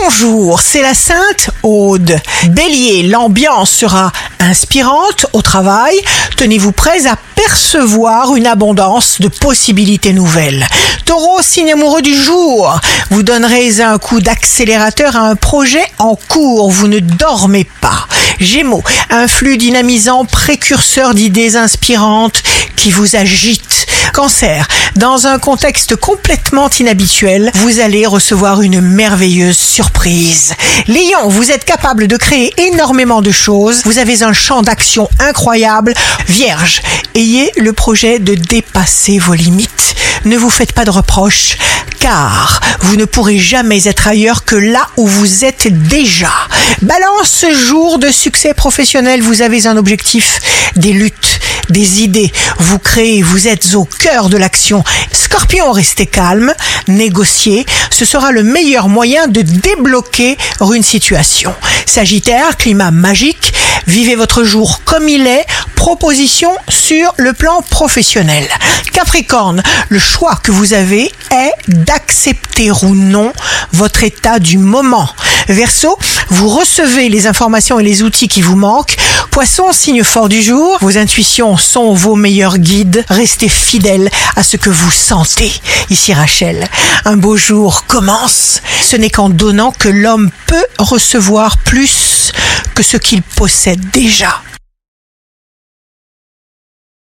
Bonjour, c'est la Sainte Aude. Bélier, l'ambiance sera inspirante au travail. Tenez-vous prêts à percevoir une abondance de possibilités nouvelles. Taureau, signe amoureux du jour. Vous donnerez un coup d'accélérateur à un projet en cours. Vous ne dormez pas. Gémeaux, un flux dynamisant précurseur d'idées inspirantes qui vous agite. Cancer, dans un contexte complètement inhabituel, vous allez recevoir une merveilleuse surprise. Lion, vous êtes capable de créer énormément de choses. Vous avez un champ d'action incroyable. Vierge, ayez le projet de dépasser vos limites. Ne vous faites pas de reproches, car vous ne pourrez jamais être ailleurs que là où vous êtes déjà. Balance, jour de succès professionnel, vous avez un objectif, des luttes des idées, vous créez, vous êtes au cœur de l'action. Scorpion, restez calme, négociez, ce sera le meilleur moyen de débloquer une situation. Sagittaire, climat magique, vivez votre jour comme il est, proposition sur le plan professionnel. Capricorne, le choix que vous avez est d'accepter ou non votre état du moment. Verseau, vous recevez les informations et les outils qui vous manquent. Poisson, signe fort du jour, vos intuitions sont vos meilleurs guides. Restez fidèle à ce que vous sentez. Ici Rachel, un beau jour commence. Ce n'est qu'en donnant que l'homme peut recevoir plus que ce qu'il possède déjà.